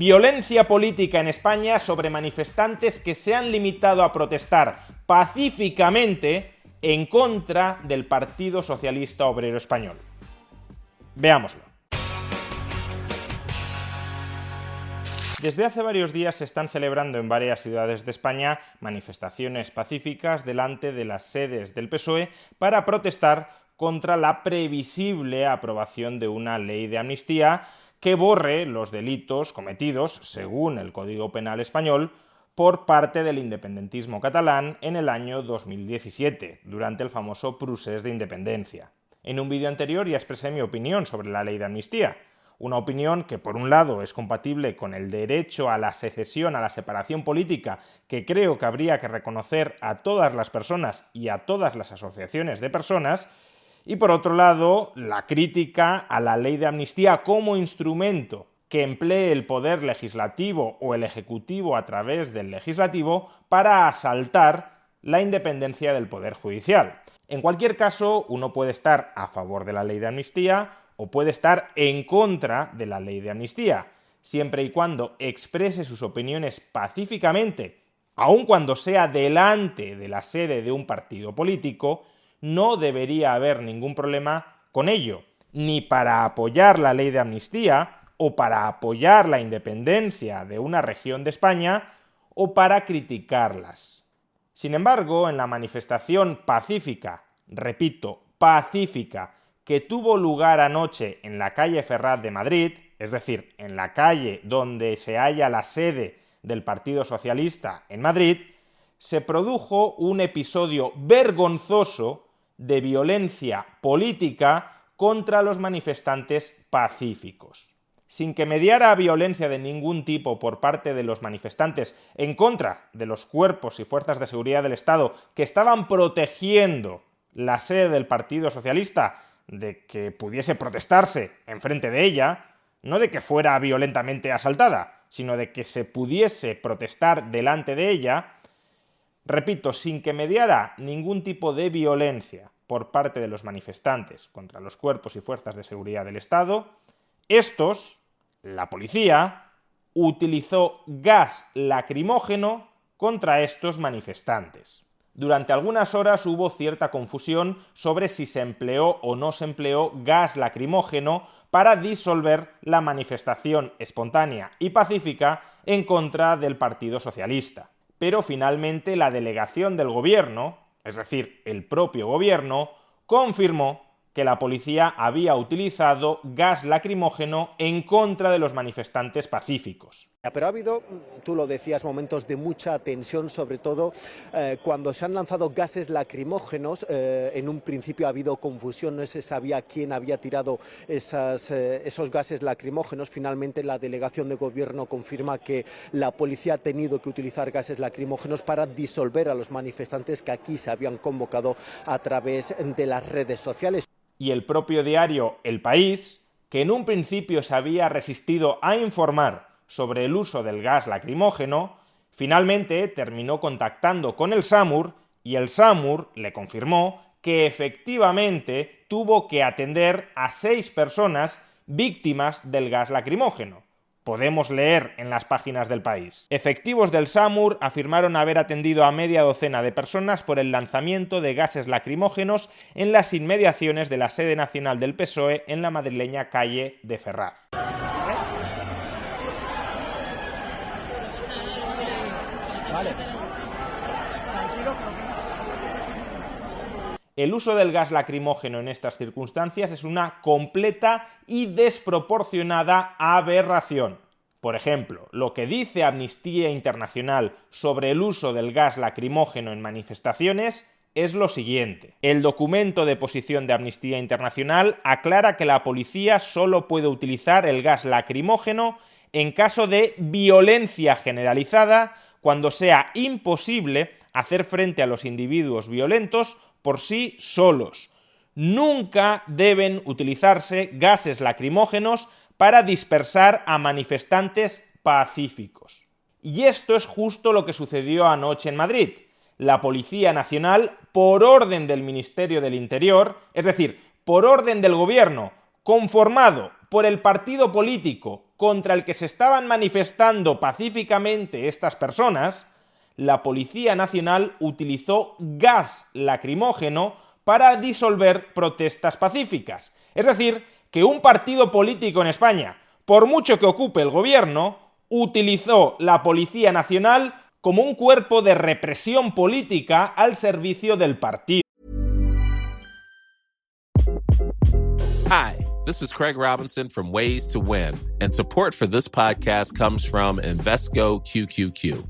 Violencia política en España sobre manifestantes que se han limitado a protestar pacíficamente en contra del Partido Socialista Obrero Español. Veámoslo. Desde hace varios días se están celebrando en varias ciudades de España manifestaciones pacíficas delante de las sedes del PSOE para protestar contra la previsible aprobación de una ley de amnistía que borre los delitos cometidos, según el Código Penal español, por parte del independentismo catalán en el año 2017, durante el famoso Procés de Independencia. En un vídeo anterior ya expresé mi opinión sobre la ley de amnistía, una opinión que por un lado es compatible con el derecho a la secesión, a la separación política, que creo que habría que reconocer a todas las personas y a todas las asociaciones de personas, y por otro lado, la crítica a la ley de amnistía como instrumento que emplee el poder legislativo o el ejecutivo a través del legislativo para asaltar la independencia del poder judicial. En cualquier caso, uno puede estar a favor de la ley de amnistía o puede estar en contra de la ley de amnistía, siempre y cuando exprese sus opiniones pacíficamente, aun cuando sea delante de la sede de un partido político, no debería haber ningún problema con ello, ni para apoyar la ley de amnistía, o para apoyar la independencia de una región de España, o para criticarlas. Sin embargo, en la manifestación pacífica, repito, pacífica, que tuvo lugar anoche en la calle Ferraz de Madrid, es decir, en la calle donde se halla la sede del Partido Socialista en Madrid, se produjo un episodio vergonzoso de violencia política contra los manifestantes pacíficos. Sin que mediara violencia de ningún tipo por parte de los manifestantes en contra de los cuerpos y fuerzas de seguridad del Estado que estaban protegiendo la sede del Partido Socialista de que pudiese protestarse enfrente de ella, no de que fuera violentamente asaltada, sino de que se pudiese protestar delante de ella, repito, sin que mediara ningún tipo de violencia por parte de los manifestantes contra los cuerpos y fuerzas de seguridad del Estado, estos, la policía, utilizó gas lacrimógeno contra estos manifestantes. Durante algunas horas hubo cierta confusión sobre si se empleó o no se empleó gas lacrimógeno para disolver la manifestación espontánea y pacífica en contra del Partido Socialista pero finalmente la delegación del gobierno, es decir, el propio gobierno, confirmó que la policía había utilizado gas lacrimógeno en contra de los manifestantes pacíficos. Pero ha habido, tú lo decías, momentos de mucha tensión, sobre todo eh, cuando se han lanzado gases lacrimógenos. Eh, en un principio ha habido confusión, no se sabía quién había tirado eh, esos gases lacrimógenos. Finalmente la delegación de gobierno confirma que la policía ha tenido que utilizar gases lacrimógenos para disolver a los manifestantes que aquí se habían convocado a través de las redes sociales. Y el propio diario El País, que en un principio se había resistido a informar sobre el uso del gas lacrimógeno, finalmente terminó contactando con el SAMUR y el SAMUR le confirmó que efectivamente tuvo que atender a seis personas víctimas del gas lacrimógeno. Podemos leer en las páginas del país. Efectivos del SAMUR afirmaron haber atendido a media docena de personas por el lanzamiento de gases lacrimógenos en las inmediaciones de la sede nacional del PSOE en la madrileña calle de Ferraz. El uso del gas lacrimógeno en estas circunstancias es una completa y desproporcionada aberración. Por ejemplo, lo que dice Amnistía Internacional sobre el uso del gas lacrimógeno en manifestaciones es lo siguiente. El documento de posición de Amnistía Internacional aclara que la policía solo puede utilizar el gas lacrimógeno en caso de violencia generalizada, cuando sea imposible hacer frente a los individuos violentos por sí solos. Nunca deben utilizarse gases lacrimógenos para dispersar a manifestantes pacíficos. Y esto es justo lo que sucedió anoche en Madrid. La Policía Nacional, por orden del Ministerio del Interior, es decir, por orden del gobierno, conformado por el partido político contra el que se estaban manifestando pacíficamente estas personas, la Policía Nacional utilizó gas lacrimógeno para disolver protestas pacíficas. Es decir, que un partido político en España, por mucho que ocupe el gobierno, utilizó la Policía Nacional como un cuerpo de represión política al servicio del partido. Hi, this is Craig Robinson from Ways to Win, and support for this podcast comes from Invesco QQQ.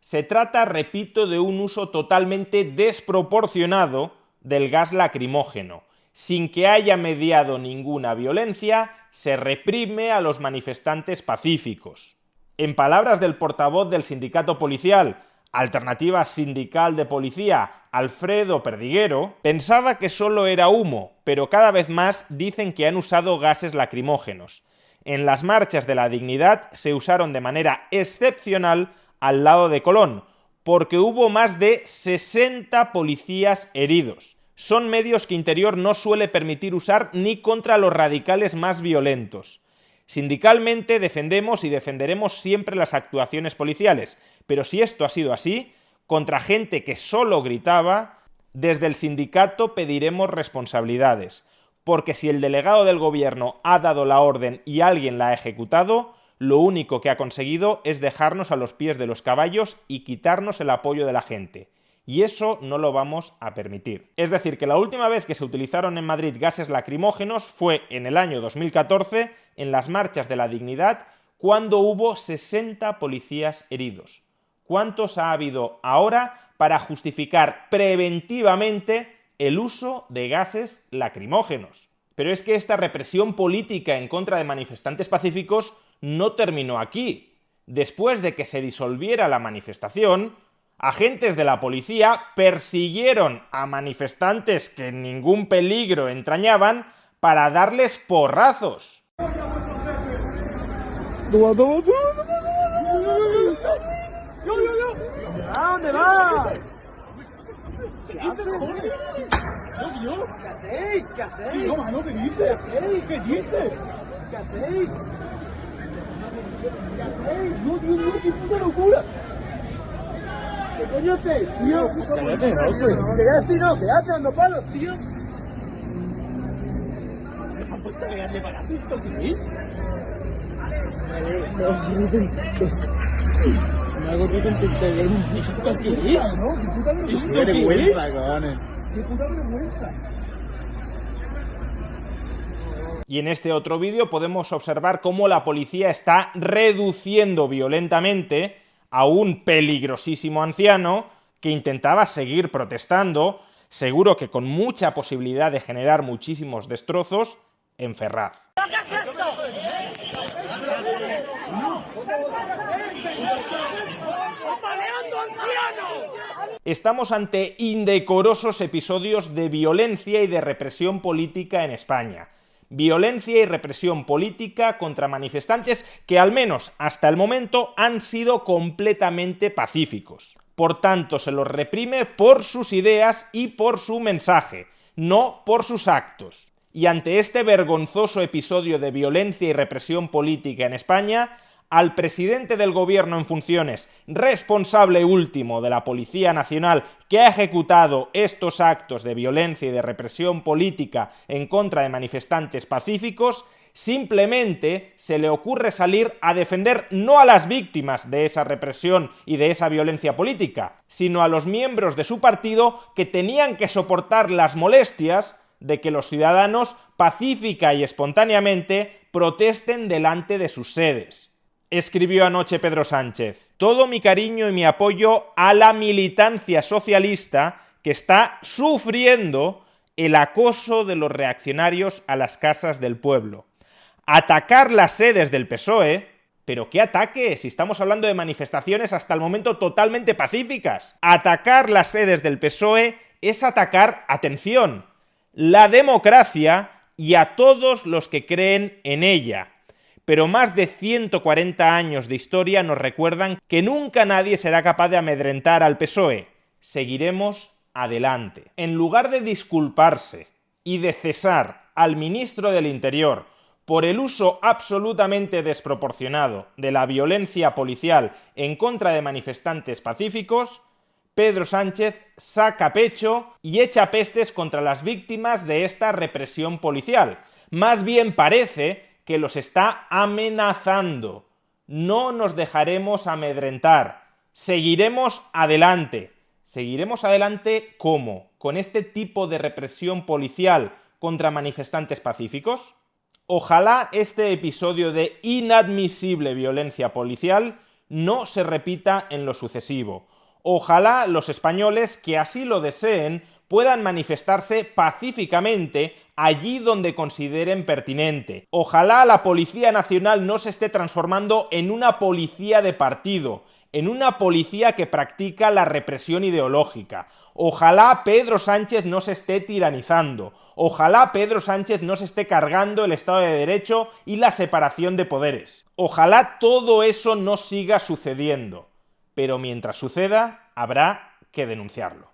Se trata, repito, de un uso totalmente desproporcionado del gas lacrimógeno. Sin que haya mediado ninguna violencia, se reprime a los manifestantes pacíficos. En palabras del portavoz del sindicato policial, Alternativa Sindical de Policía, Alfredo Perdiguero, pensaba que solo era humo, pero cada vez más dicen que han usado gases lacrimógenos. En las marchas de la dignidad se usaron de manera excepcional al lado de Colón, porque hubo más de 60 policías heridos. Son medios que Interior no suele permitir usar ni contra los radicales más violentos. Sindicalmente defendemos y defenderemos siempre las actuaciones policiales, pero si esto ha sido así, contra gente que solo gritaba, desde el sindicato pediremos responsabilidades, porque si el delegado del gobierno ha dado la orden y alguien la ha ejecutado, lo único que ha conseguido es dejarnos a los pies de los caballos y quitarnos el apoyo de la gente. Y eso no lo vamos a permitir. Es decir, que la última vez que se utilizaron en Madrid gases lacrimógenos fue en el año 2014, en las marchas de la dignidad, cuando hubo 60 policías heridos. ¿Cuántos ha habido ahora para justificar preventivamente el uso de gases lacrimógenos? Pero es que esta represión política en contra de manifestantes pacíficos no terminó aquí. Después de que se disolviera la manifestación, agentes de la policía persiguieron a manifestantes que ningún peligro entrañaban para darles porrazos. ¿Qué? ¿Qué? ¿Qué hacéis? No, mano, ¿qué dices? ¿Qué dices? ¿Qué hacéis? ¿Qué hacéis? No, tío, no, qué puta locura. ¿Qué coño hacéis, tío? Cállate, José. ¿Qué haces, no? ¿Qué haces, dando palos, tío? ¿Les han puesto a pegarle para esto, qué es? Me hago que contestar ¿Esto qué es? ¿Esto qué es? ¿Qué puta vergüenza? Y en este otro vídeo podemos observar cómo la policía está reduciendo violentamente a un peligrosísimo anciano que intentaba seguir protestando, seguro que con mucha posibilidad de generar muchísimos destrozos, en Ferraz. Estamos ante indecorosos episodios de violencia y de represión política en España. Violencia y represión política contra manifestantes que al menos hasta el momento han sido completamente pacíficos. Por tanto, se los reprime por sus ideas y por su mensaje, no por sus actos. Y ante este vergonzoso episodio de violencia y represión política en España, al presidente del gobierno en funciones, responsable último de la Policía Nacional que ha ejecutado estos actos de violencia y de represión política en contra de manifestantes pacíficos, simplemente se le ocurre salir a defender no a las víctimas de esa represión y de esa violencia política, sino a los miembros de su partido que tenían que soportar las molestias de que los ciudadanos pacífica y espontáneamente protesten delante de sus sedes escribió anoche Pedro Sánchez. Todo mi cariño y mi apoyo a la militancia socialista que está sufriendo el acoso de los reaccionarios a las casas del pueblo. Atacar las sedes del PSOE, pero ¿qué ataque? Si estamos hablando de manifestaciones hasta el momento totalmente pacíficas. Atacar las sedes del PSOE es atacar, atención, la democracia y a todos los que creen en ella pero más de 140 años de historia nos recuerdan que nunca nadie será capaz de amedrentar al PSOE. Seguiremos adelante. En lugar de disculparse y de cesar al ministro del Interior por el uso absolutamente desproporcionado de la violencia policial en contra de manifestantes pacíficos, Pedro Sánchez saca pecho y echa pestes contra las víctimas de esta represión policial. Más bien parece que los está amenazando. No nos dejaremos amedrentar. Seguiremos adelante. ¿Seguiremos adelante cómo? ¿Con este tipo de represión policial contra manifestantes pacíficos? Ojalá este episodio de inadmisible violencia policial no se repita en lo sucesivo. Ojalá los españoles que así lo deseen puedan manifestarse pacíficamente allí donde consideren pertinente. Ojalá la Policía Nacional no se esté transformando en una policía de partido, en una policía que practica la represión ideológica. Ojalá Pedro Sánchez no se esté tiranizando. Ojalá Pedro Sánchez no se esté cargando el Estado de Derecho y la separación de poderes. Ojalá todo eso no siga sucediendo. Pero mientras suceda, habrá que denunciarlo.